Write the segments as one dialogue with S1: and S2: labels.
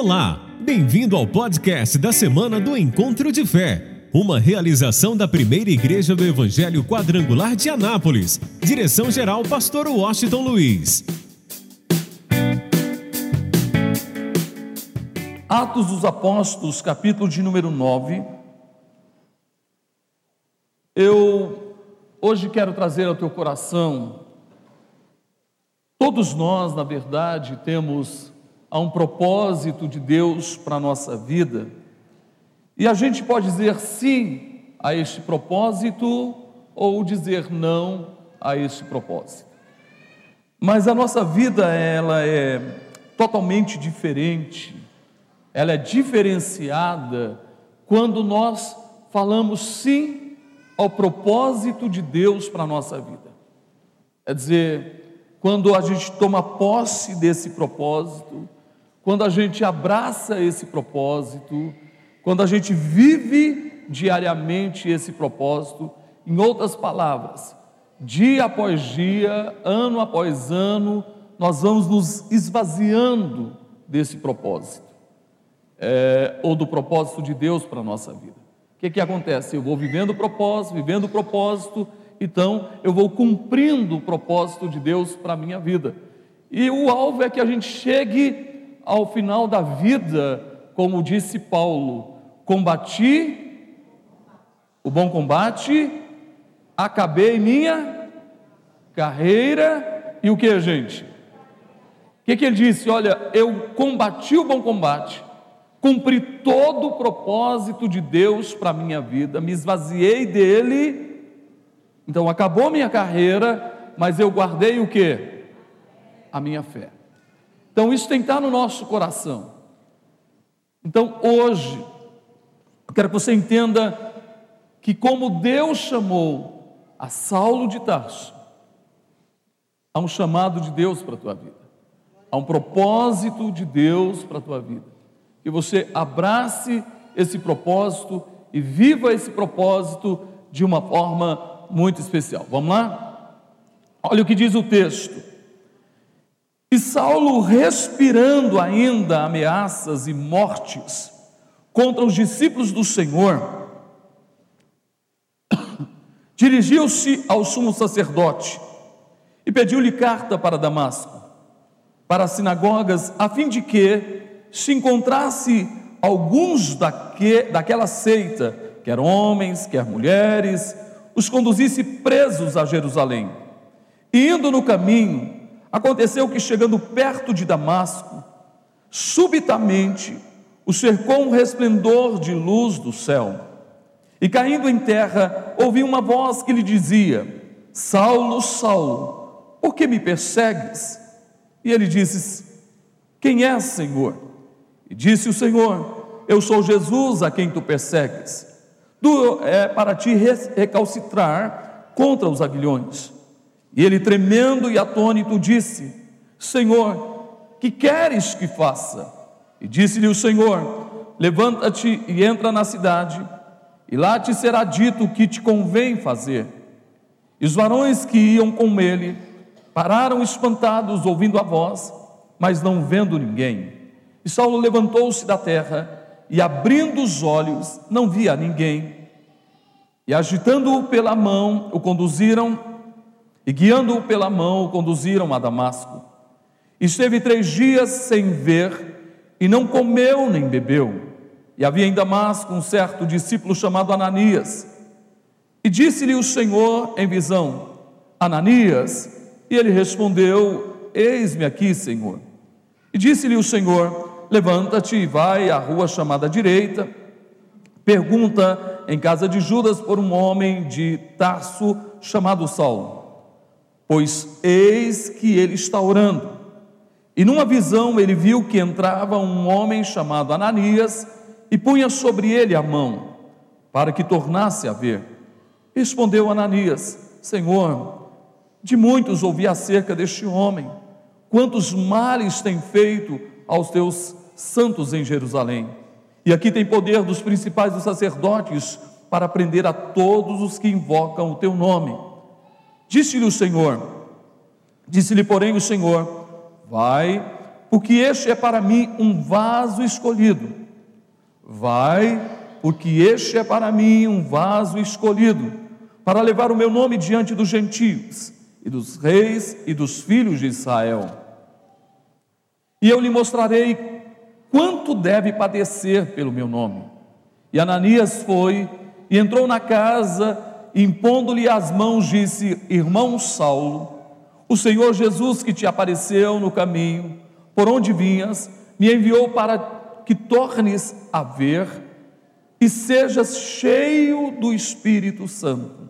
S1: Olá, bem-vindo ao podcast da semana do Encontro de Fé, uma realização da primeira igreja do Evangelho Quadrangular de Anápolis. Direção-geral, Pastor Washington Luiz.
S2: Atos dos Apóstolos, capítulo de número 9. Eu hoje quero trazer ao teu coração. Todos nós, na verdade, temos a um propósito de Deus para a nossa vida. E a gente pode dizer sim a este propósito ou dizer não a este propósito. Mas a nossa vida ela é totalmente diferente. Ela é diferenciada quando nós falamos sim ao propósito de Deus para a nossa vida. É dizer, quando a gente toma posse desse propósito, quando a gente abraça esse propósito, quando a gente vive diariamente esse propósito, em outras palavras, dia após dia, ano após ano, nós vamos nos esvaziando desse propósito, é, ou do propósito de Deus para a nossa vida. O que, que acontece? Eu vou vivendo o propósito, vivendo o propósito, então eu vou cumprindo o propósito de Deus para a minha vida. E o alvo é que a gente chegue ao final da vida, como disse Paulo, combati o bom combate, acabei minha carreira e o que, gente? O que, que ele disse? Olha, eu combati o bom combate, cumpri todo o propósito de Deus para a minha vida, me esvaziei dele, então acabou minha carreira, mas eu guardei o que? A minha fé. Então isso tem que estar no nosso coração. Então hoje, eu quero que você entenda que como Deus chamou a Saulo de Tarso, há um chamado de Deus para a tua vida. Há um propósito de Deus para a tua vida. Que você abrace esse propósito e viva esse propósito de uma forma muito especial. Vamos lá? Olha o que diz o texto. E Saulo, respirando ainda ameaças e mortes contra os discípulos do Senhor, dirigiu-se ao sumo sacerdote e pediu-lhe carta para Damasco, para as sinagogas, a fim de que se encontrasse alguns daque, daquela seita, quer homens, quer mulheres, os conduzisse presos a Jerusalém. E indo no caminho, Aconteceu que, chegando perto de Damasco, subitamente o cercou um resplendor de luz do céu. E caindo em terra, ouvi uma voz que lhe dizia: Saulo, Saulo, por que me persegues? E ele disse: Quem és, Senhor? E disse o Senhor: Eu sou Jesus a quem tu persegues. Tu é para ti recalcitrar contra os aguilhões. E ele, tremendo e atônito, disse: Senhor, que queres que faça? E disse-lhe o Senhor: Levanta-te e entra na cidade, e lá te será dito o que te convém fazer. E os varões que iam com ele pararam espantados, ouvindo a voz, mas não vendo ninguém. E Saulo levantou-se da terra e, abrindo os olhos, não via ninguém. E agitando-o pela mão, o conduziram e guiando-o pela mão, o conduziram a Damasco. Esteve três dias sem ver, e não comeu nem bebeu. E havia em Damasco um certo discípulo chamado Ananias. E disse-lhe o Senhor em visão: Ananias. E ele respondeu: Eis-me aqui, Senhor. E disse-lhe o Senhor: Levanta-te e vai à rua chamada direita. Pergunta em casa de Judas por um homem de Tarso chamado Saulo pois eis que ele está orando. E numa visão ele viu que entrava um homem chamado Ananias e punha sobre ele a mão, para que tornasse a ver. Respondeu Ananias: Senhor, de muitos ouvi acerca deste homem, quantos males tem feito aos teus santos em Jerusalém. E aqui tem poder dos principais dos sacerdotes para prender a todos os que invocam o teu nome. Disse-lhe o Senhor, disse-lhe, porém, o Senhor: Vai, porque este é para mim um vaso escolhido. Vai, porque este é para mim um vaso escolhido, para levar o meu nome diante dos gentios e dos reis e dos filhos de Israel. E eu lhe mostrarei quanto deve padecer pelo meu nome. E Ananias foi e entrou na casa, impondo-lhe as mãos, disse: Irmão Saulo, o Senhor Jesus que te apareceu no caminho, por onde vinhas, me enviou para que tornes a ver e sejas cheio do Espírito Santo.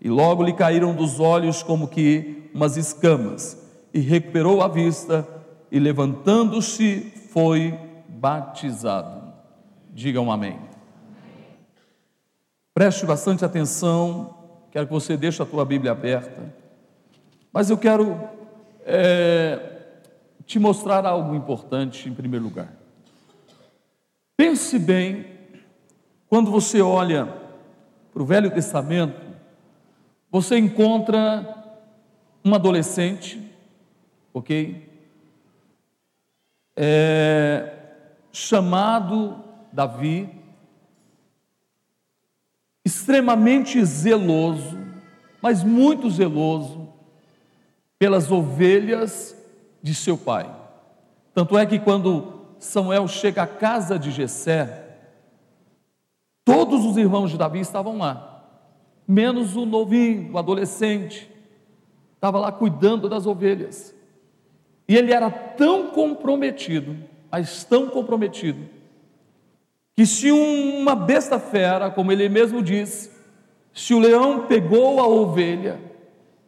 S2: E logo lhe caíram dos olhos como que umas escamas, e recuperou a vista, e levantando-se, foi batizado. Digam amém. Preste bastante atenção, quero que você deixe a tua Bíblia aberta, mas eu quero é, te mostrar algo importante em primeiro lugar. Pense bem, quando você olha para o Velho Testamento, você encontra um adolescente, ok? É, chamado Davi, extremamente zeloso, mas muito zeloso pelas ovelhas de seu pai. Tanto é que quando Samuel chega à casa de Jessé, todos os irmãos de Davi estavam lá, menos o novinho, o adolescente, estava lá cuidando das ovelhas. E ele era tão comprometido, mas tão comprometido, que se uma besta fera, como ele mesmo disse, se o leão pegou a ovelha,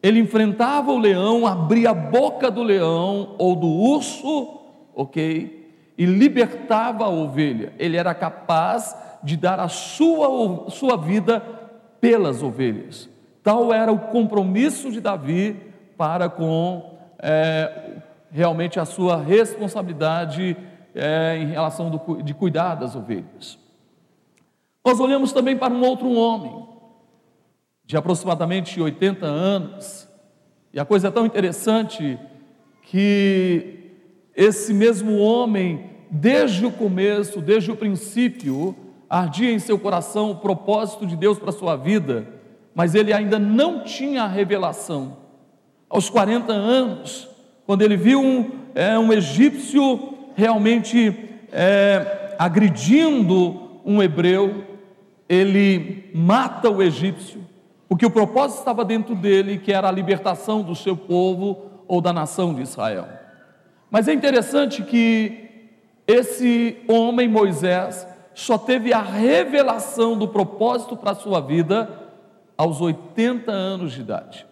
S2: ele enfrentava o leão, abria a boca do leão ou do urso, ok? E libertava a ovelha. Ele era capaz de dar a sua, sua vida pelas ovelhas. Tal era o compromisso de Davi para com é, realmente a sua responsabilidade é, em relação do, de cuidar das ovelhas. Nós olhamos também para um outro homem, de aproximadamente 80 anos. E a coisa é tão interessante que esse mesmo homem, desde o começo, desde o princípio, ardia em seu coração o propósito de Deus para a sua vida, mas ele ainda não tinha a revelação. Aos 40 anos, quando ele viu um, é, um egípcio realmente é, agredindo um hebreu, ele mata o egípcio porque o propósito estava dentro dele, que era a libertação do seu povo ou da nação de Israel. Mas é interessante que esse homem, Moisés, só teve a revelação do propósito para a sua vida aos 80 anos de idade.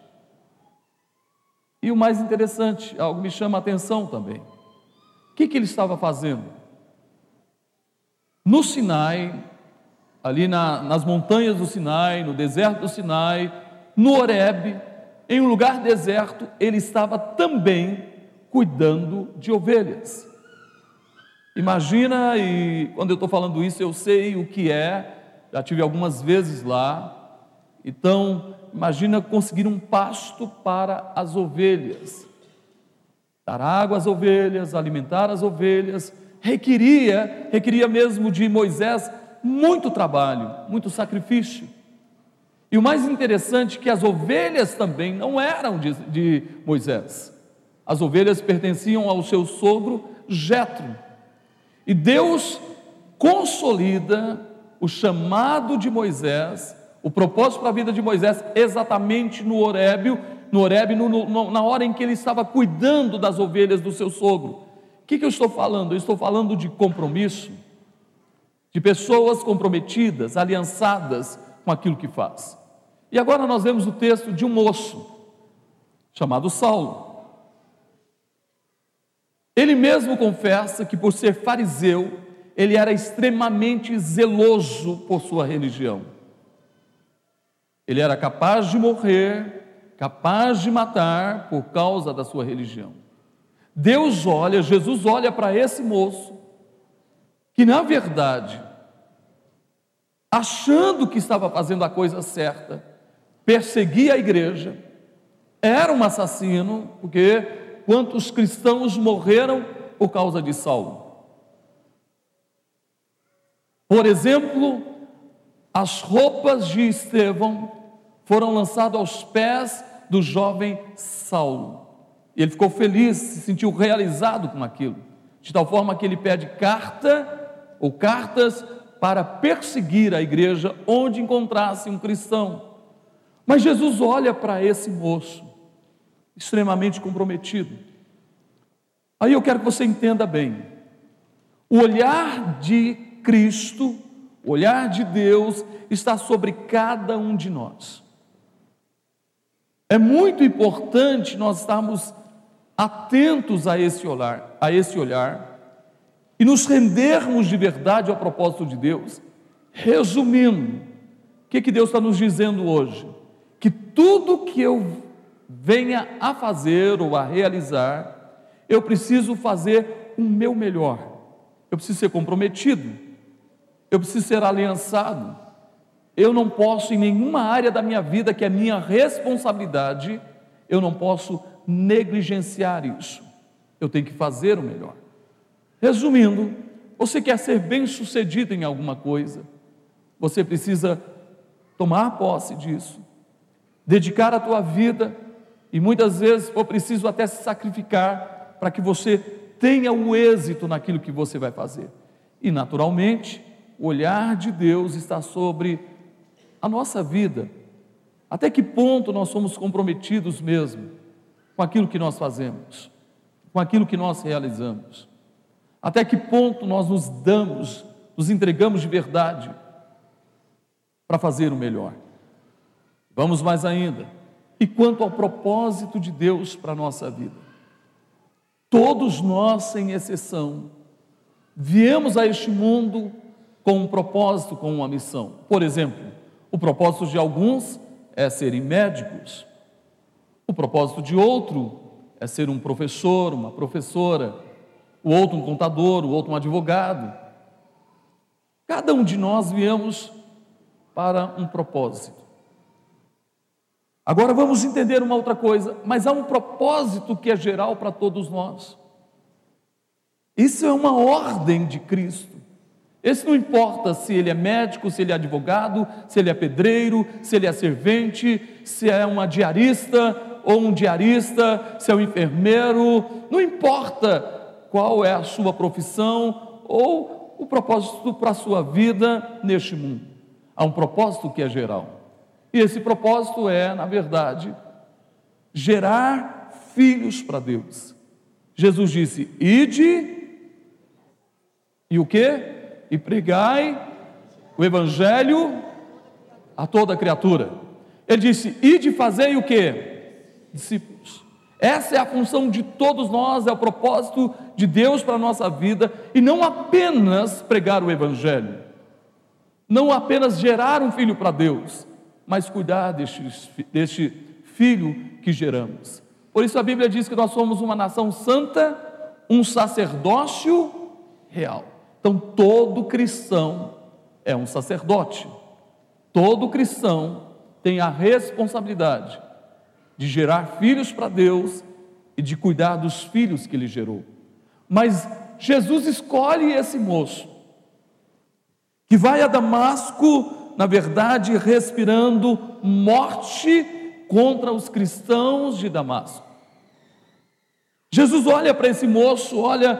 S2: E o mais interessante, algo me chama a atenção também. Que, que ele estava fazendo? No Sinai, ali na, nas montanhas do Sinai, no deserto do Sinai, no Horebe, em um lugar deserto, ele estava também cuidando de ovelhas. Imagina, e quando eu estou falando isso, eu sei o que é, já tive algumas vezes lá. Então, imagina conseguir um pasto para as ovelhas. Dar água às ovelhas, alimentar as ovelhas, requeria, requeria mesmo de Moisés muito trabalho, muito sacrifício. E o mais interessante é que as ovelhas também não eram de, de Moisés. As ovelhas pertenciam ao seu sogro Jetro. E Deus consolida o chamado de Moisés, o propósito para a vida de Moisés, exatamente no Horébio, no Horebe, no, no, na hora em que ele estava cuidando das ovelhas do seu sogro. O que, que eu estou falando? Eu estou falando de compromisso de pessoas comprometidas, aliançadas com aquilo que faz. E agora nós vemos o texto de um moço chamado Saulo. Ele mesmo confessa que, por ser fariseu, ele era extremamente zeloso por sua religião. Ele era capaz de morrer, capaz de matar por causa da sua religião. Deus olha, Jesus olha para esse moço, que na verdade achando que estava fazendo a coisa certa, perseguia a igreja, era um assassino, porque quantos cristãos morreram por causa de Saulo. Por exemplo, as roupas de Estevão foram lançadas aos pés do jovem Saulo. Ele ficou feliz, se sentiu realizado com aquilo, de tal forma que ele pede carta ou cartas para perseguir a igreja onde encontrasse um cristão. Mas Jesus olha para esse moço, extremamente comprometido. Aí eu quero que você entenda bem: o olhar de Cristo, o olhar de Deus, está sobre cada um de nós. É muito importante nós estarmos atentos a esse olhar, a esse olhar e nos rendermos de verdade ao propósito de Deus. Resumindo, o que, que Deus está nos dizendo hoje? Que tudo que eu venha a fazer ou a realizar, eu preciso fazer o meu melhor, eu preciso ser comprometido, eu preciso ser aliançado, eu não posso, em nenhuma área da minha vida que é minha responsabilidade, eu não posso negligenciar isso. Eu tenho que fazer o melhor. Resumindo, você quer ser bem sucedido em alguma coisa, você precisa tomar posse disso, dedicar a tua vida e muitas vezes for preciso até se sacrificar para que você tenha o êxito naquilo que você vai fazer. E naturalmente, o olhar de Deus está sobre a nossa vida. Até que ponto nós somos comprometidos mesmo com aquilo que nós fazemos, com aquilo que nós realizamos? Até que ponto nós nos damos, nos entregamos de verdade para fazer o melhor? Vamos mais ainda. E quanto ao propósito de Deus para a nossa vida? Todos nós, sem exceção, viemos a este mundo com um propósito, com uma missão. Por exemplo, o propósito de alguns é serem médicos, o propósito de outro é ser um professor, uma professora, o outro um contador, o outro um advogado. Cada um de nós viemos para um propósito. Agora vamos entender uma outra coisa, mas há um propósito que é geral para todos nós. Isso é uma ordem de Cristo. Esse não importa se ele é médico, se ele é advogado, se ele é pedreiro, se ele é servente, se é uma diarista ou um diarista, se é um enfermeiro, não importa qual é a sua profissão ou o propósito para a sua vida neste mundo. Há um propósito que é geral. E esse propósito é, na verdade, gerar filhos para Deus. Jesus disse: Ide e o que? E pregai o evangelho a toda criatura. Ele disse: Ide fazei o que? Discípulos. Essa é a função de todos nós, é o propósito de Deus para a nossa vida, e não apenas pregar o Evangelho, não apenas gerar um filho para Deus, mas cuidar deste, deste filho que geramos. Por isso a Bíblia diz que nós somos uma nação santa, um sacerdócio real. Então todo cristão é um sacerdote. Todo cristão tem a responsabilidade de gerar filhos para Deus e de cuidar dos filhos que ele gerou. Mas Jesus escolhe esse moço que vai a Damasco na verdade, respirando morte contra os cristãos de Damasco. Jesus olha para esse moço, olha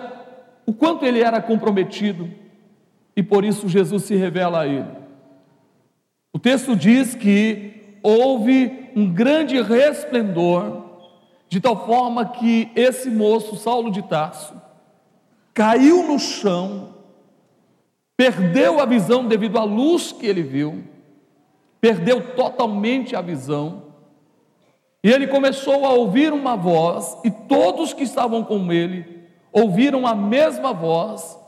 S2: o quanto ele era comprometido, e por isso Jesus se revela a ele. O texto diz que houve um grande resplendor, de tal forma que esse moço, Saulo de Tarso, caiu no chão perdeu a visão devido à luz que ele viu, perdeu totalmente a visão, e ele começou a ouvir uma voz, e todos que estavam com ele ouviram a mesma voz,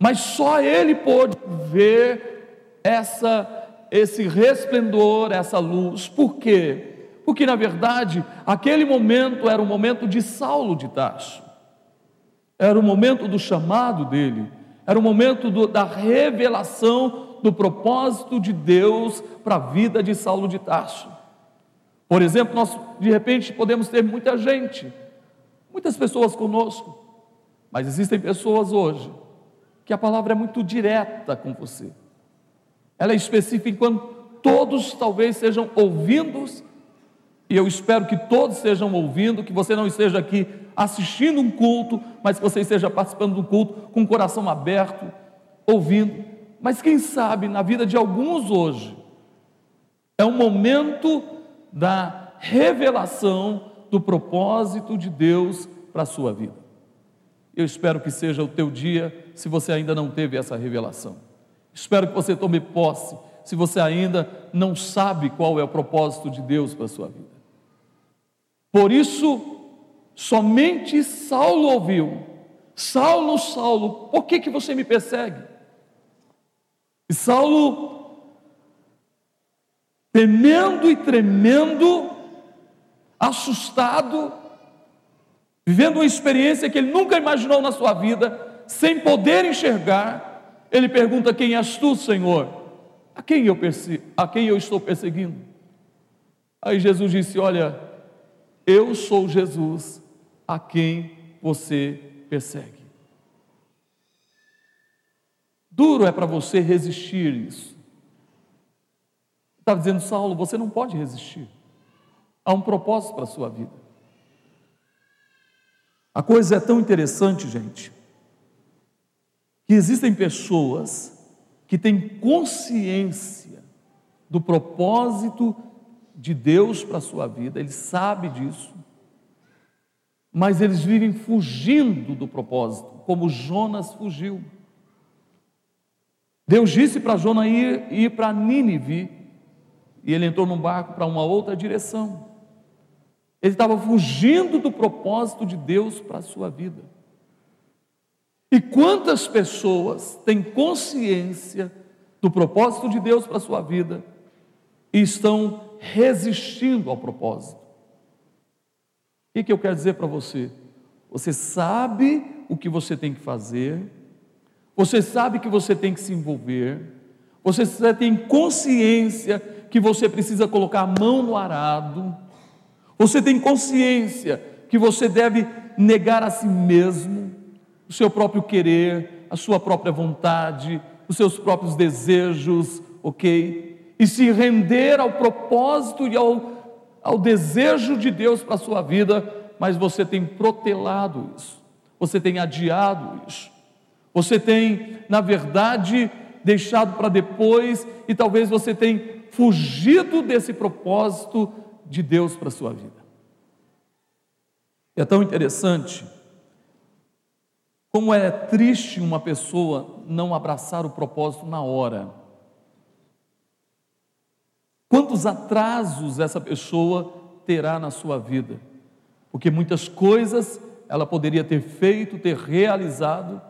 S2: mas só ele pôde ver essa esse resplendor, essa luz. Por quê? Porque na verdade, aquele momento era o momento de Saulo de Tarso. Era o momento do chamado dele era o momento do, da revelação do propósito de Deus para a vida de Saulo de Tarso. Por exemplo, nós de repente podemos ter muita gente, muitas pessoas conosco, Mas existem pessoas hoje que a palavra é muito direta com você. Ela é específica enquanto todos talvez sejam ouvindos, e eu espero que todos sejam ouvindo, que você não esteja aqui assistindo um culto, mas que você esteja participando do culto com o coração aberto, ouvindo. Mas quem sabe na vida de alguns hoje é um momento da revelação do propósito de Deus para a sua vida. Eu espero que seja o teu dia, se você ainda não teve essa revelação. Espero que você tome posse, se você ainda não sabe qual é o propósito de Deus para a sua vida. Por isso, somente Saulo ouviu: Saulo, Saulo, por que, que você me persegue? E Saulo, temendo e tremendo, assustado, vivendo uma experiência que ele nunca imaginou na sua vida, sem poder enxergar, ele pergunta: Quem és tu, Senhor? A quem eu, a quem eu estou perseguindo? Aí Jesus disse: Olha, eu sou Jesus a quem você persegue. Duro é para você resistir isso. Estava dizendo, Saulo, você não pode resistir. Há um propósito para a sua vida. A coisa é tão interessante, gente, que existem pessoas que têm consciência do propósito de Deus para a sua vida, ele sabe disso, mas eles vivem fugindo do propósito, como Jonas fugiu. Deus disse para Jonas ir, ir para Nínive, e ele entrou num barco para uma outra direção. Ele estava fugindo do propósito de Deus para a sua vida. E quantas pessoas têm consciência do propósito de Deus para a sua vida e estão resistindo ao propósito? O que eu quero dizer para você? Você sabe o que você tem que fazer, você sabe que você tem que se envolver, você tem consciência que você precisa colocar a mão no arado, você tem consciência que você deve negar a si mesmo, o seu próprio querer, a sua própria vontade, os seus próprios desejos, ok? E se render ao propósito e ao, ao desejo de Deus para a sua vida, mas você tem protelado isso, você tem adiado isso, você tem, na verdade, deixado para depois e talvez você tenha fugido desse propósito de Deus para a sua vida. É tão interessante como é triste uma pessoa não abraçar o propósito na hora. Quantos atrasos essa pessoa terá na sua vida? Porque muitas coisas ela poderia ter feito, ter realizado,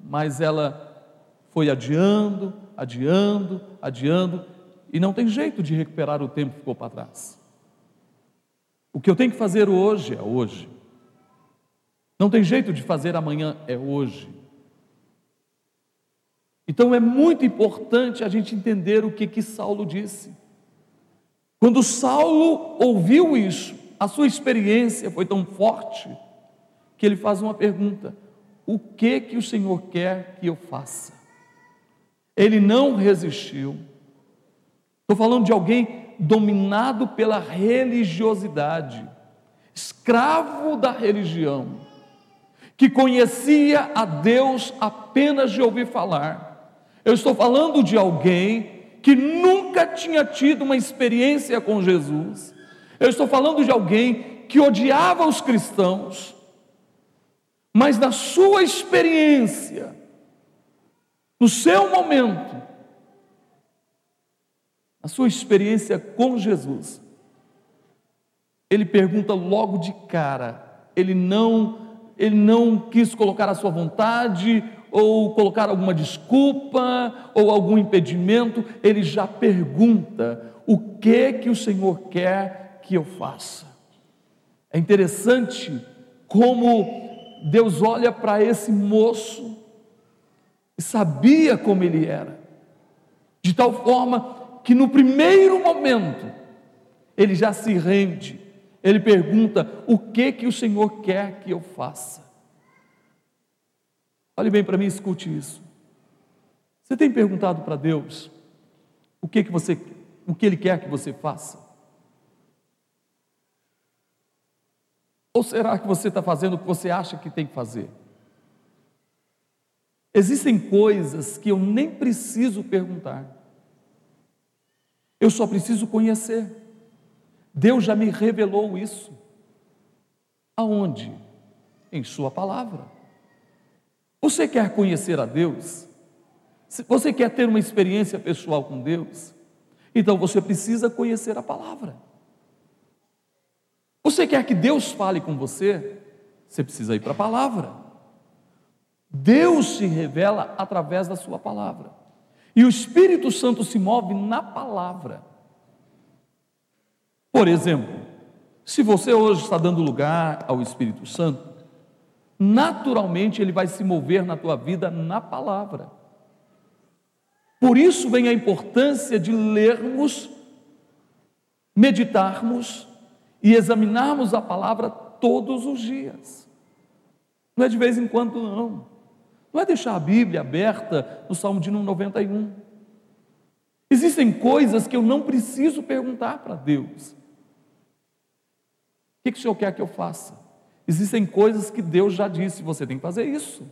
S2: mas ela foi adiando, adiando, adiando, e não tem jeito de recuperar o tempo que ficou para trás. O que eu tenho que fazer hoje é hoje. Não tem jeito de fazer amanhã é hoje. Então é muito importante a gente entender o que que Saulo disse. Quando Saulo ouviu isso, a sua experiência foi tão forte que ele faz uma pergunta: o que que o Senhor quer que eu faça? Ele não resistiu. Estou falando de alguém dominado pela religiosidade, escravo da religião, que conhecia a Deus apenas de ouvir falar. Eu estou falando de alguém que nunca tinha tido uma experiência com Jesus. Eu estou falando de alguém que odiava os cristãos, mas na sua experiência, no seu momento, a sua experiência com Jesus, ele pergunta logo de cara, ele não ele não quis colocar a sua vontade ou colocar alguma desculpa ou algum impedimento, ele já pergunta: o que que o Senhor quer que eu faça? É interessante como Deus olha para esse moço e sabia como ele era, de tal forma que no primeiro momento ele já se rende, ele pergunta: o que que o Senhor quer que eu faça? Olhe bem para mim, escute isso. Você tem perguntado para Deus o que que você, o que Ele quer que você faça? Ou será que você está fazendo o que você acha que tem que fazer? Existem coisas que eu nem preciso perguntar, eu só preciso conhecer. Deus já me revelou isso. Aonde? Em Sua palavra. Você quer conhecer a Deus? Você quer ter uma experiência pessoal com Deus? Então você precisa conhecer a palavra. Você quer que Deus fale com você? Você precisa ir para a palavra. Deus se revela através da sua palavra. E o Espírito Santo se move na palavra. Por exemplo, se você hoje está dando lugar ao Espírito Santo, naturalmente ele vai se mover na tua vida na palavra. Por isso vem a importância de lermos, meditarmos e examinarmos a palavra todos os dias. Não é de vez em quando, não. É deixar a Bíblia aberta no Salmo de 91. Existem coisas que eu não preciso perguntar para Deus. O que, que o Senhor quer que eu faça? Existem coisas que Deus já disse, você tem que fazer isso.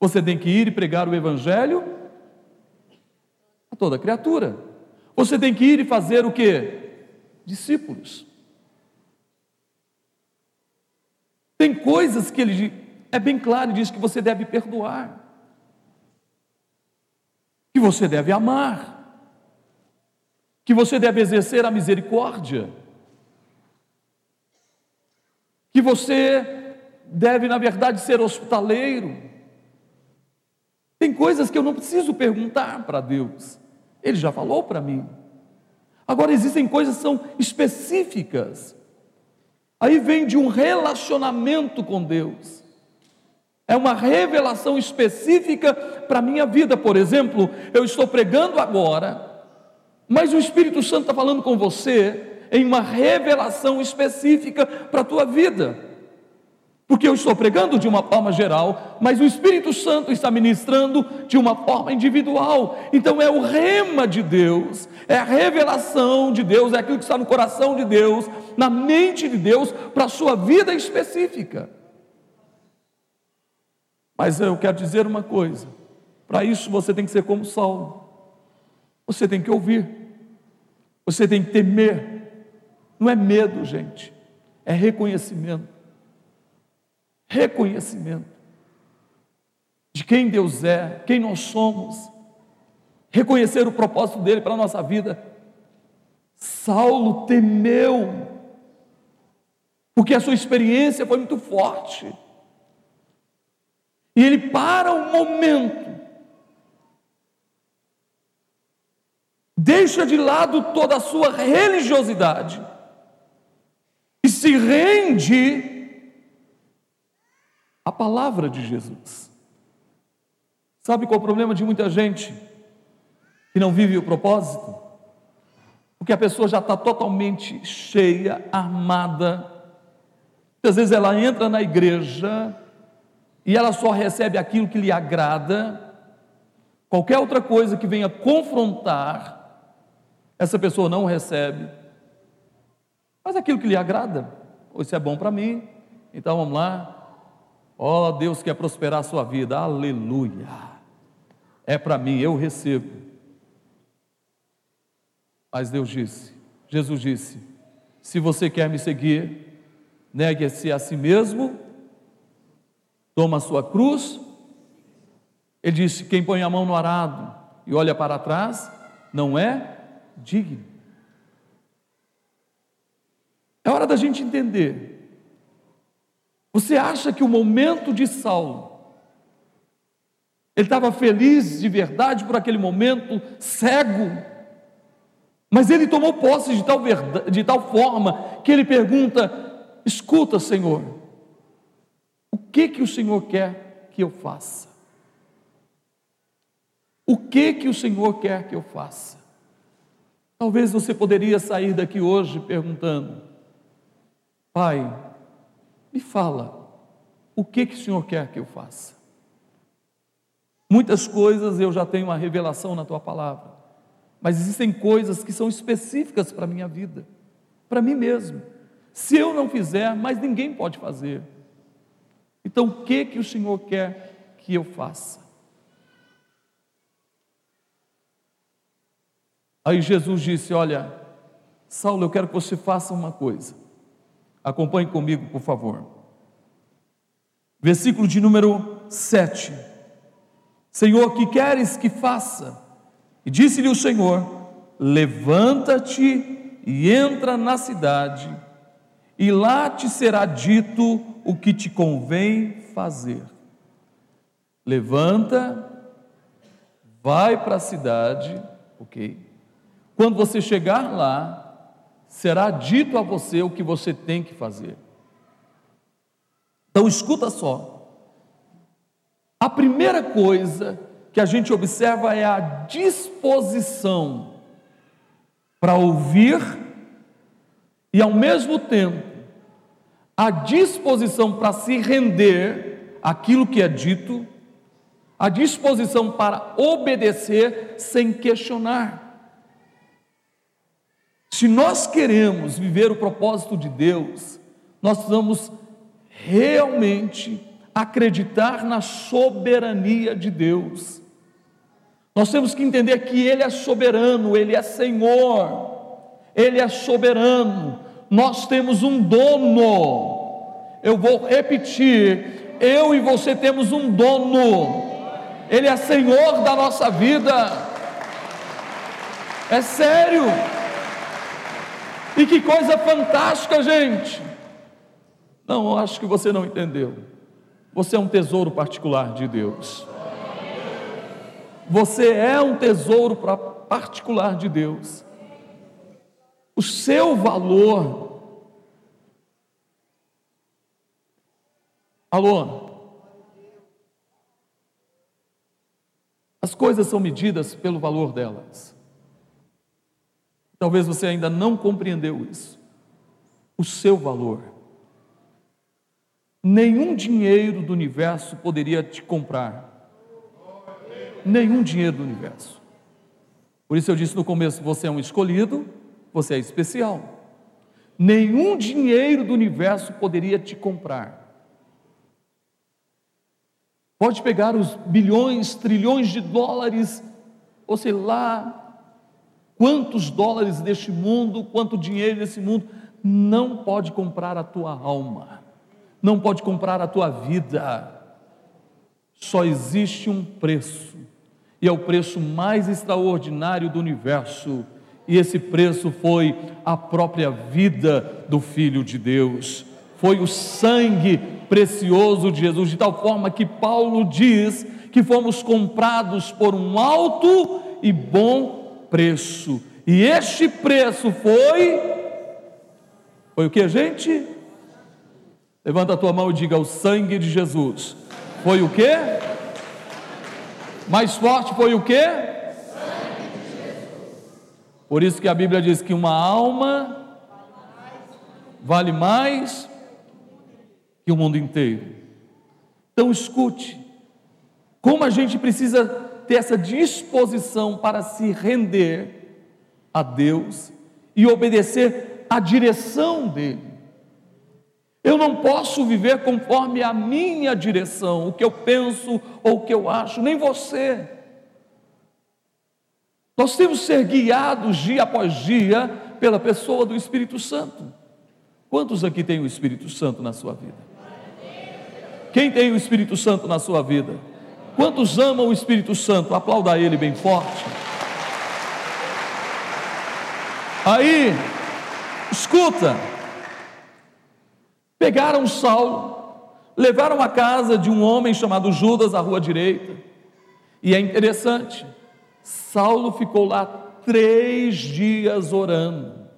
S2: Você tem que ir e pregar o Evangelho a toda criatura. Você tem que ir e fazer o que? Discípulos. Tem coisas que ele é bem claro e diz que você deve perdoar, que você deve amar, que você deve exercer a misericórdia que você deve, na verdade, ser hospitaleiro. Tem coisas que eu não preciso perguntar para Deus, Ele já falou para mim. Agora, existem coisas que são específicas, aí vem de um relacionamento com Deus. É uma revelação específica para a minha vida. Por exemplo, eu estou pregando agora, mas o Espírito Santo está falando com você em uma revelação específica para a tua vida. Porque eu estou pregando de uma forma geral, mas o Espírito Santo está ministrando de uma forma individual. Então é o rema de Deus, é a revelação de Deus, é aquilo que está no coração de Deus, na mente de Deus, para a sua vida específica. Mas eu quero dizer uma coisa: para isso você tem que ser como Saulo, você tem que ouvir, você tem que temer, não é medo, gente, é reconhecimento. Reconhecimento de quem Deus é, quem nós somos, reconhecer o propósito dele para a nossa vida. Saulo temeu, porque a sua experiência foi muito forte. E ele para um momento, deixa de lado toda a sua religiosidade e se rende à palavra de Jesus. Sabe qual é o problema de muita gente que não vive o propósito? Porque a pessoa já está totalmente cheia, armada. Muitas vezes ela entra na igreja e ela só recebe aquilo que lhe agrada. Qualquer outra coisa que venha confrontar, essa pessoa não recebe. Faz aquilo que lhe agrada. Isso é bom para mim. Então vamos lá. Ó, oh, Deus quer prosperar a sua vida. Aleluia. É para mim, eu recebo. Mas Deus disse, Jesus disse: se você quer me seguir, negue-se a si mesmo, toma a sua cruz. Ele disse: quem põe a mão no arado e olha para trás, não é digno. É hora da gente entender. Você acha que o momento de Saulo, ele estava feliz de verdade por aquele momento, cego, mas ele tomou posse de tal, verdade, de tal forma que ele pergunta: Escuta, Senhor, o que que o Senhor quer que eu faça? O que que o Senhor quer que eu faça? Talvez você poderia sair daqui hoje perguntando: Pai, me fala, o que, que o Senhor quer que eu faça? Muitas coisas eu já tenho uma revelação na tua palavra, mas existem coisas que são específicas para a minha vida, para mim mesmo. Se eu não fizer, mais ninguém pode fazer. Então, o que que o Senhor quer que eu faça? Aí Jesus disse: Olha, Saulo, eu quero que você faça uma coisa. Acompanhe comigo, por favor. Versículo de número 7. Senhor, que queres que faça? E disse-lhe o Senhor: Levanta-te e entra na cidade, e lá te será dito o que te convém fazer. Levanta, vai para a cidade, ok? Quando você chegar lá, será dito a você o que você tem que fazer. Então escuta só. A primeira coisa que a gente observa é a disposição para ouvir e ao mesmo tempo a disposição para se render aquilo que é dito, a disposição para obedecer sem questionar. Se nós queremos viver o propósito de Deus, nós precisamos realmente acreditar na soberania de Deus. Nós temos que entender que Ele é soberano, Ele é Senhor, Ele é soberano. Nós temos um dono. Eu vou repetir: eu e você temos um dono. Ele é Senhor da nossa vida. É sério. E que coisa fantástica, gente! Não, eu acho que você não entendeu. Você é um tesouro particular de Deus. Você é um tesouro particular de Deus. O seu valor. Alô? As coisas são medidas pelo valor delas. Talvez você ainda não compreendeu isso. O seu valor. Nenhum dinheiro do universo poderia te comprar. Nenhum dinheiro do universo. Por isso eu disse no começo: você é um escolhido, você é especial. Nenhum dinheiro do universo poderia te comprar. Pode pegar os bilhões, trilhões de dólares, ou sei lá, Quantos dólares deste mundo, quanto dinheiro desse mundo, não pode comprar a tua alma, não pode comprar a tua vida. Só existe um preço, e é o preço mais extraordinário do universo, e esse preço foi a própria vida do Filho de Deus, foi o sangue precioso de Jesus, de tal forma que Paulo diz que fomos comprados por um alto e bom preço. E este preço foi foi o que, gente? Levanta a tua mão e diga o sangue de Jesus. Foi o que? Mais forte foi o que? Por isso que a Bíblia diz que uma alma vale mais que o mundo inteiro. Então escute, como a gente precisa ter essa disposição para se render a Deus e obedecer à direção dEle. Eu não posso viver conforme a minha direção, o que eu penso ou o que eu acho, nem você. Nós temos que ser guiados dia após dia pela pessoa do Espírito Santo. Quantos aqui têm o Espírito Santo na sua vida? Quem tem o Espírito Santo na sua vida? Quantos amam o Espírito Santo? Aplauda ele bem forte. Aí, escuta. Pegaram Saulo, levaram à casa de um homem chamado Judas, à rua direita. E é interessante, Saulo ficou lá três dias orando.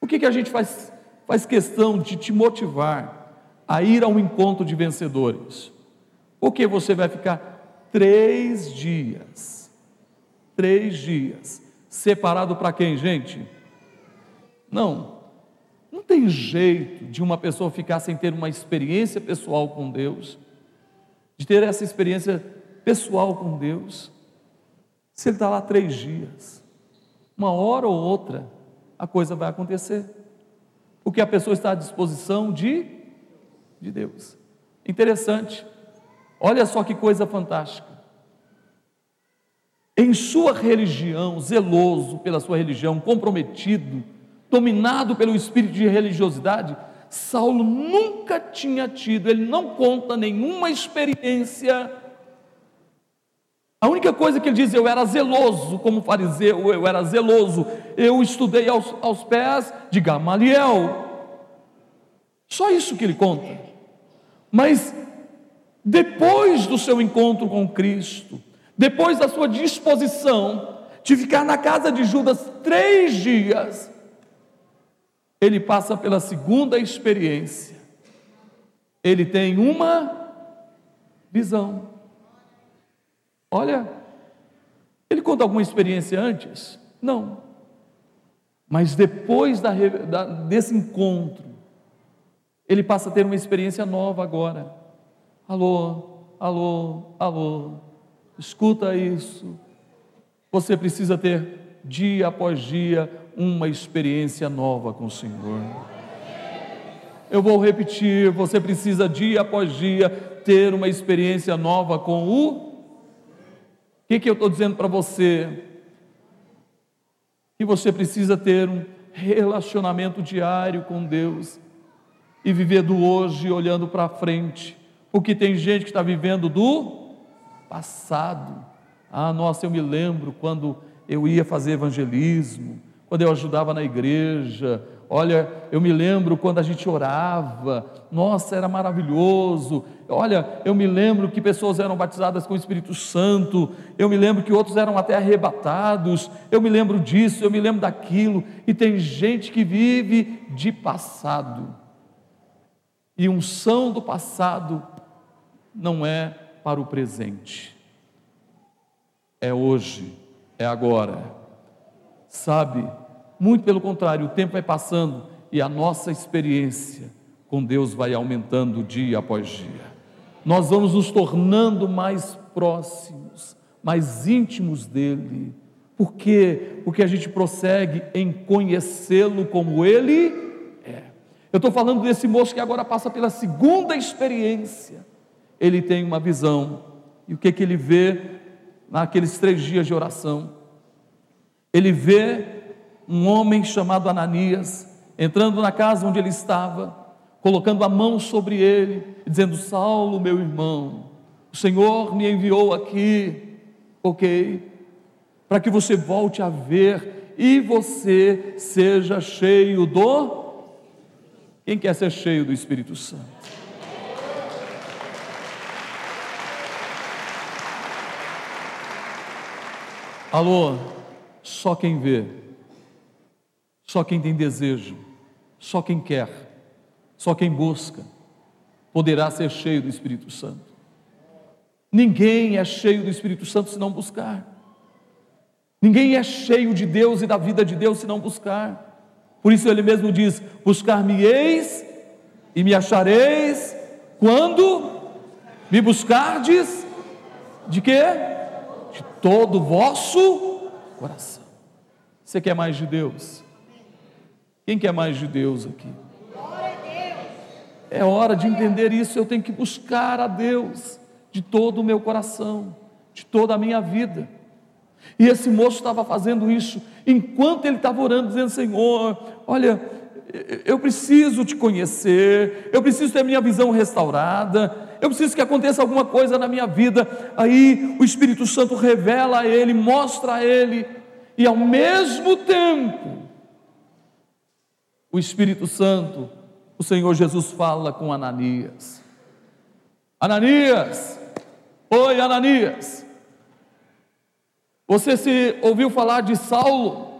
S2: O que, que a gente faz, faz questão de te motivar a ir ao encontro de vencedores? Porque você vai ficar três dias, três dias, separado para quem, gente? Não, não tem jeito de uma pessoa ficar sem ter uma experiência pessoal com Deus, de ter essa experiência pessoal com Deus. Se ele está lá três dias, uma hora ou outra, a coisa vai acontecer. Porque a pessoa está à disposição de, de Deus. Interessante. Olha só que coisa fantástica. Em sua religião, zeloso pela sua religião, comprometido, dominado pelo espírito de religiosidade, Saulo nunca tinha tido, ele não conta nenhuma experiência. A única coisa que ele diz, eu era zeloso como fariseu, eu era zeloso, eu estudei aos, aos pés de Gamaliel. Só isso que ele conta. Mas depois do seu encontro com Cristo, depois da sua disposição de ficar na casa de Judas três dias, ele passa pela segunda experiência. Ele tem uma visão. Olha, ele conta alguma experiência antes? Não. Mas depois da, da, desse encontro, ele passa a ter uma experiência nova agora. Alô, alô, alô, escuta isso. Você precisa ter dia após dia uma experiência nova com o Senhor. Eu vou repetir: você precisa dia após dia ter uma experiência nova com o. O que, que eu estou dizendo para você? Que você precisa ter um relacionamento diário com Deus e viver do hoje olhando para frente, porque tem gente que está vivendo do passado. Ah, nossa, eu me lembro quando eu ia fazer evangelismo, quando eu ajudava na igreja. Olha, eu me lembro quando a gente orava, nossa, era maravilhoso. Olha, eu me lembro que pessoas eram batizadas com o Espírito Santo, eu me lembro que outros eram até arrebatados, eu me lembro disso, eu me lembro daquilo, e tem gente que vive de passado, e unção do passado não é para o presente, é hoje, é agora. Sabe, muito pelo contrário, o tempo vai passando e a nossa experiência com Deus vai aumentando dia após dia. Nós vamos nos tornando mais próximos, mais íntimos dele. Por quê? Porque a gente prossegue em conhecê-lo como ele é. Eu estou falando desse moço que agora passa pela segunda experiência. Ele tem uma visão. E o que, que ele vê naqueles três dias de oração? Ele vê um homem chamado Ananias entrando na casa onde ele estava, colocando a mão sobre ele, dizendo: Saulo, meu irmão, o Senhor me enviou aqui, ok, para que você volte a ver e você seja cheio do. Quem quer ser cheio do Espírito Santo? Alô, só quem vê, só quem tem desejo, só quem quer, só quem busca, poderá ser cheio do Espírito Santo. Ninguém é cheio do Espírito Santo se não buscar. Ninguém é cheio de Deus e da vida de Deus se não buscar. Por isso ele mesmo diz: Buscar-me-eis e me achareis quando me buscardes de quê? De todo o vosso coração. Você quer mais de Deus? Quem quer mais de Deus aqui? É hora de entender isso. Eu tenho que buscar a Deus de todo o meu coração, de toda a minha vida. E esse moço estava fazendo isso enquanto ele estava orando, dizendo: Senhor, olha, eu preciso te conhecer, eu preciso ter minha visão restaurada, eu preciso que aconteça alguma coisa na minha vida. Aí o Espírito Santo revela a ele, mostra a ele, e ao mesmo tempo, o Espírito Santo, o Senhor Jesus fala com Ananias: Ananias, oi Ananias, você se ouviu falar de Saulo?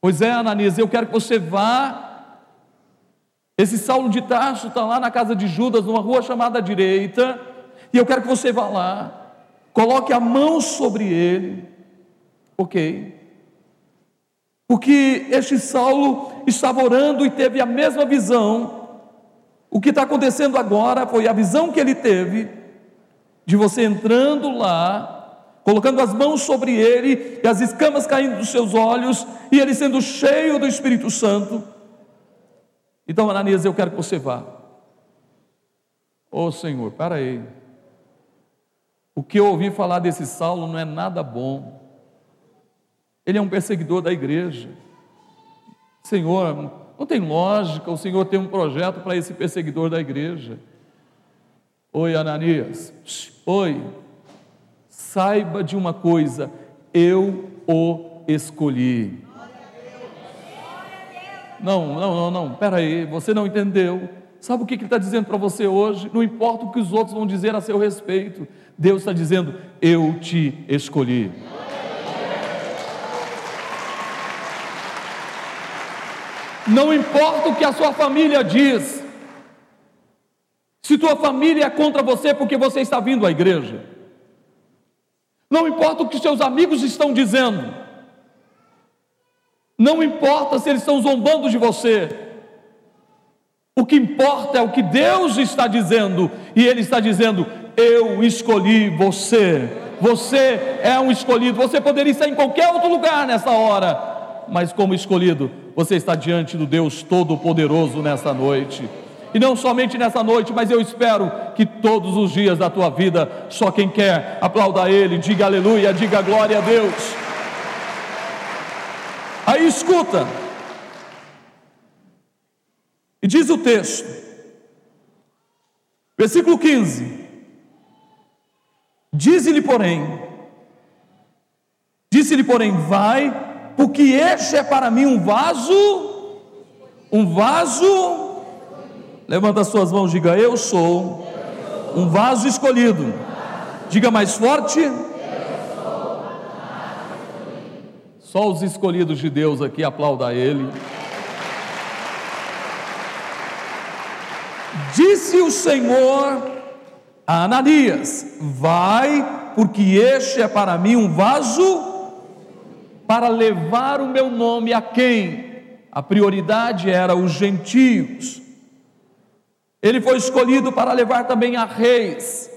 S2: Pois é, Ananias, eu quero que você vá. Esse Saulo de Tarso está lá na casa de Judas, numa rua chamada direita, e eu quero que você vá lá, coloque a mão sobre ele, ok? Porque este Saulo estava orando e teve a mesma visão. O que está acontecendo agora foi a visão que ele teve, de você entrando lá, colocando as mãos sobre ele e as escamas caindo dos seus olhos e ele sendo cheio do Espírito Santo. Então, Ananias, eu quero que você vá. Ô oh, Senhor, para aí. O que eu ouvi falar desse Saulo não é nada bom. Ele é um perseguidor da igreja. Senhor, não tem lógica o Senhor ter um projeto para esse perseguidor da igreja. Oi, Ananias. Oi. Saiba de uma coisa, eu o escolhi. Não, não, não, não, espera aí, você não entendeu. Sabe o que ele está dizendo para você hoje? Não importa o que os outros vão dizer a seu respeito, Deus está dizendo: Eu te escolhi. Não importa o que a sua família diz, se tua família é contra você porque você está vindo à igreja, não importa o que seus amigos estão dizendo, não importa se eles estão zombando de você, o que importa é o que Deus está dizendo, e Ele está dizendo: Eu escolhi você, você é um escolhido, você poderia estar em qualquer outro lugar nessa hora, mas como escolhido, você está diante do Deus Todo-Poderoso nessa noite. E não somente nessa noite, mas eu espero que todos os dias da tua vida, só quem quer, aplauda Ele, diga aleluia, diga glória a Deus. Aí escuta. E diz o texto, versículo 15: Diz-lhe, porém, disse-lhe, porém, vai, porque este é para mim um vaso, um vaso. Levanta as suas mãos, diga: Eu sou um vaso escolhido. Diga mais forte. Só os escolhidos de Deus aqui aplaudam a Ele. Disse o Senhor a Ananias: Vai, porque este é para mim um vaso para levar o meu nome a quem? A prioridade era os gentios. Ele foi escolhido para levar também a reis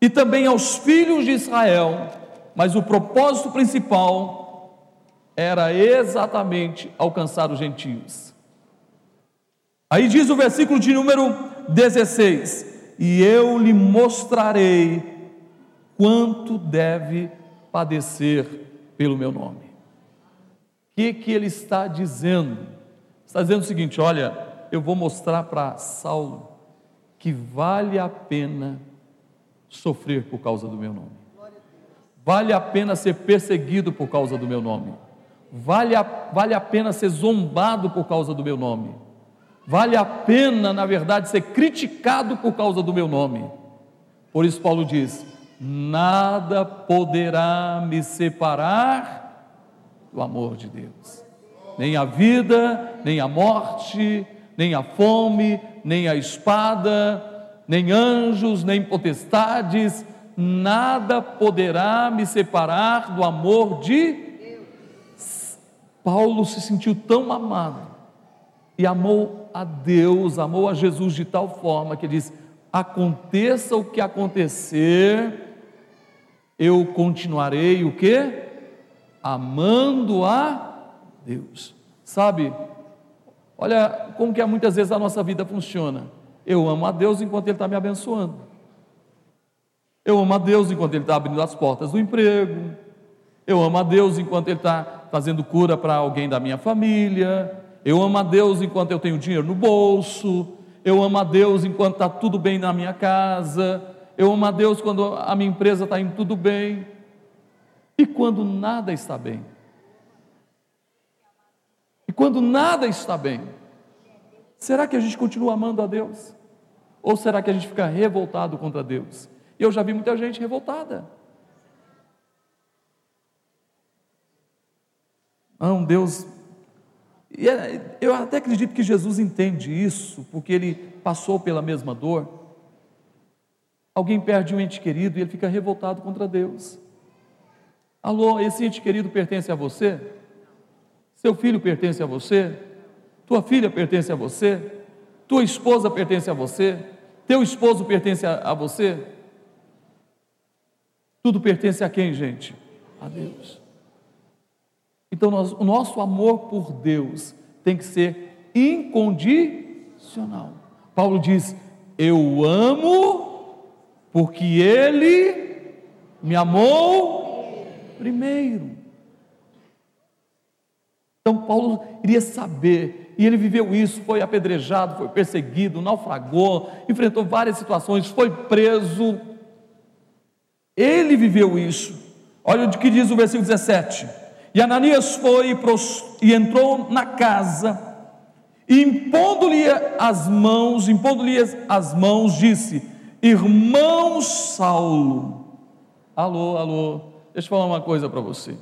S2: e também aos filhos de Israel, mas o propósito principal era exatamente alcançar os gentios. Aí diz o versículo de número 16: E eu lhe mostrarei quanto deve padecer pelo meu nome. O que, que ele está dizendo? Está dizendo o seguinte: olha, eu vou mostrar para Saulo que vale a pena sofrer por causa do meu nome. Vale a pena ser perseguido por causa do meu nome. Vale a, vale a pena ser zombado por causa do meu nome. Vale a pena, na verdade, ser criticado por causa do meu nome. Por isso, Paulo diz: nada poderá me separar do amor de Deus. Nem a vida, nem a morte, nem a fome, nem a espada, nem anjos, nem potestades, nada poderá me separar do amor de Paulo se sentiu tão amado e amou a Deus, amou a Jesus de tal forma que diz: aconteça o que acontecer, eu continuarei o que? Amando a Deus. Sabe? Olha como que é muitas vezes a nossa vida funciona. Eu amo a Deus enquanto Ele está me abençoando. Eu amo a Deus enquanto Ele está abrindo as portas do emprego. Eu amo a Deus enquanto Ele está fazendo cura para alguém da minha família. Eu amo a Deus enquanto eu tenho dinheiro no bolso. Eu amo a Deus enquanto está tudo bem na minha casa. Eu amo a Deus quando a minha empresa está indo tudo bem. E quando nada está bem? E quando nada está bem? Será que a gente continua amando a Deus? Ou será que a gente fica revoltado contra Deus? Eu já vi muita gente revoltada. Não, Deus. É, eu até acredito que Jesus entende isso, porque ele passou pela mesma dor. Alguém perde um ente querido e ele fica revoltado contra Deus. Alô, esse ente querido pertence a você? Seu filho pertence a você? Tua filha pertence a você? Tua esposa pertence a você? Teu esposo pertence a, a você? Tudo pertence a quem, gente? A Deus. Então, nós, o nosso amor por Deus tem que ser incondicional. Paulo diz: Eu amo porque Ele me amou primeiro. Então, Paulo iria saber, e ele viveu isso: foi apedrejado, foi perseguido, naufragou, enfrentou várias situações, foi preso. Ele viveu isso. Olha o que diz o versículo 17. E Ananias foi e entrou na casa e impondo-lhe as mãos, impondo-lhe as mãos, disse: Irmão Saulo, alô, alô, deixa eu falar uma coisa para você.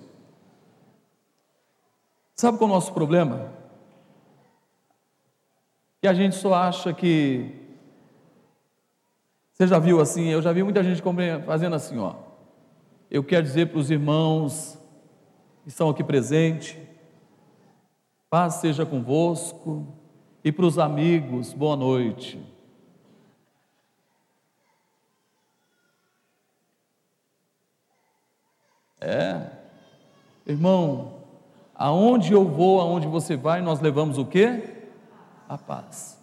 S2: Sabe qual é o nosso problema? Que a gente só acha que. Você já viu assim? Eu já vi muita gente fazendo assim, ó. Eu quero dizer para os irmãos estão aqui presentes, Paz seja convosco e para os amigos, boa noite. É, irmão, aonde eu vou, aonde você vai, nós levamos o quê? A paz.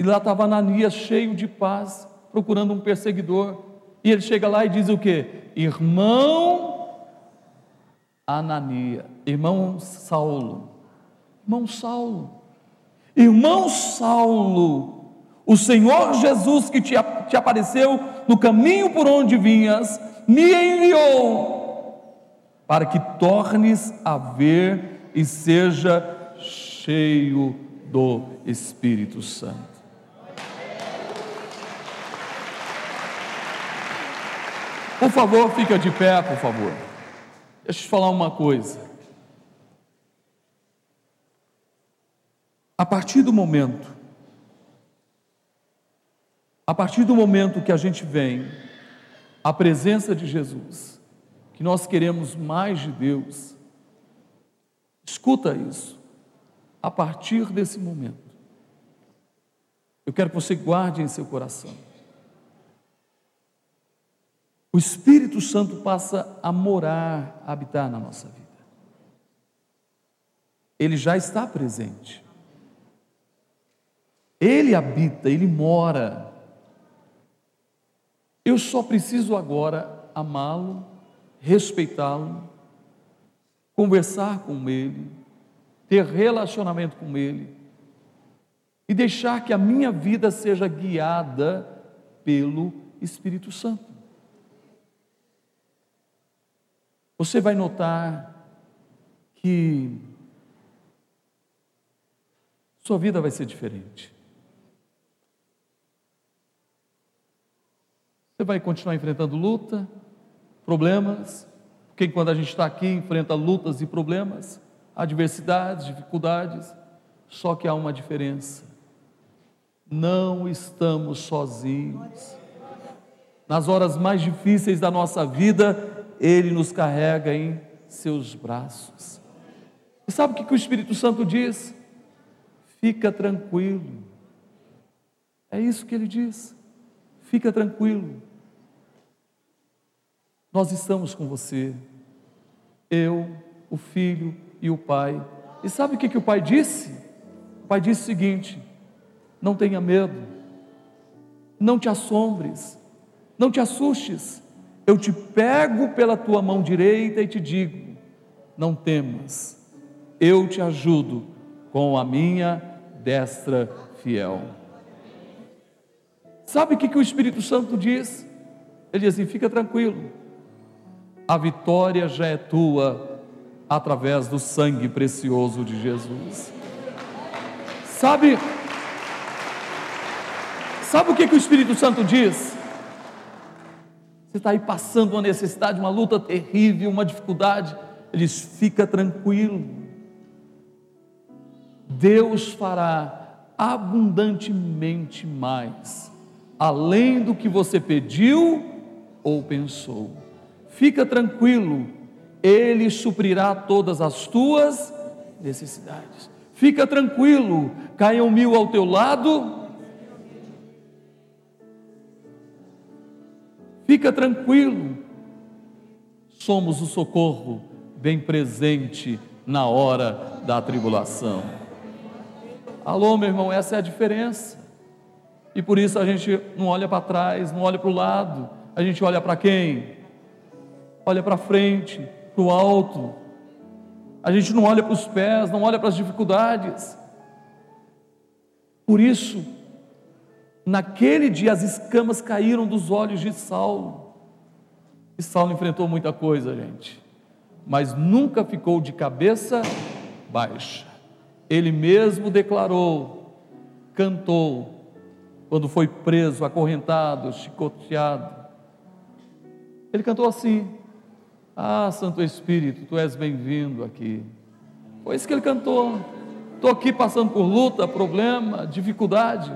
S2: E lá estava Ananias cheio de paz, procurando um perseguidor. E ele chega lá e diz o quê? Irmão Anania, irmão Saulo, Irmão Saulo, irmão Saulo, o Senhor Jesus que te, te apareceu no caminho por onde vinhas, me enviou para que tornes a ver e seja cheio do Espírito Santo. Por favor, fica de pé, por favor. Deixa eu te falar uma coisa. A partir do momento, a partir do momento que a gente vem à presença de Jesus, que nós queremos mais de Deus, escuta isso, a partir desse momento, eu quero que você guarde em seu coração. O Espírito Santo passa a morar, a habitar na nossa vida. Ele já está presente. Ele habita, ele mora. Eu só preciso agora amá-lo, respeitá-lo, conversar com ele, ter relacionamento com ele e deixar que a minha vida seja guiada pelo Espírito Santo. Você vai notar que sua vida vai ser diferente. Você vai continuar enfrentando luta, problemas, porque quando a gente está aqui enfrenta lutas e problemas, adversidades, dificuldades, só que há uma diferença. Não estamos sozinhos. Nas horas mais difíceis da nossa vida, Ele nos carrega em seus braços. E sabe o que o Espírito Santo diz? Fica tranquilo. É isso que ele diz. Fica tranquilo. Nós estamos com você, eu, o filho e o pai. E sabe o que, que o pai disse? O pai disse o seguinte: não tenha medo, não te assombres, não te assustes. Eu te pego pela tua mão direita e te digo: não temas, eu te ajudo com a minha destra fiel. Sabe o que, que o Espírito Santo diz? Ele diz assim: fica tranquilo, a vitória já é tua através do sangue precioso de Jesus. Sabe, sabe o que, que o Espírito Santo diz? Você está aí passando uma necessidade, uma luta terrível, uma dificuldade. Ele diz: fica tranquilo. Deus fará abundantemente mais, além do que você pediu ou pensou. Fica tranquilo, Ele suprirá todas as tuas necessidades. Fica tranquilo, caiam mil ao teu lado. Fica tranquilo, somos o socorro bem presente na hora da tribulação. Alô, meu irmão, essa é a diferença. E por isso a gente não olha para trás, não olha para o lado, a gente olha para quem? Olha para frente, para o alto. A gente não olha para os pés, não olha para as dificuldades. Por isso, naquele dia as escamas caíram dos olhos de Saulo. E Saulo enfrentou muita coisa, gente, mas nunca ficou de cabeça baixa. Ele mesmo declarou, cantou, quando foi preso, acorrentado, chicoteado. Ele cantou assim: Ah, Santo Espírito, tu és bem-vindo aqui. Foi isso que ele cantou. Estou aqui passando por luta, problema, dificuldade,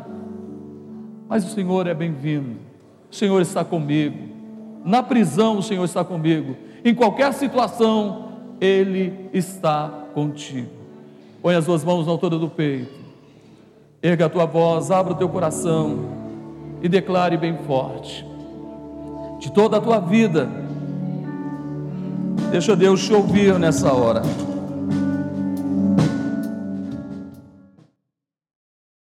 S2: mas o Senhor é bem-vindo. O Senhor está comigo. Na prisão, o Senhor está comigo. Em qualquer situação, Ele está contigo. Põe as duas mãos na altura do peito. Erga a tua voz, abra o teu coração e declare bem forte. De toda a tua vida, deixa Deus te ouvir nessa hora.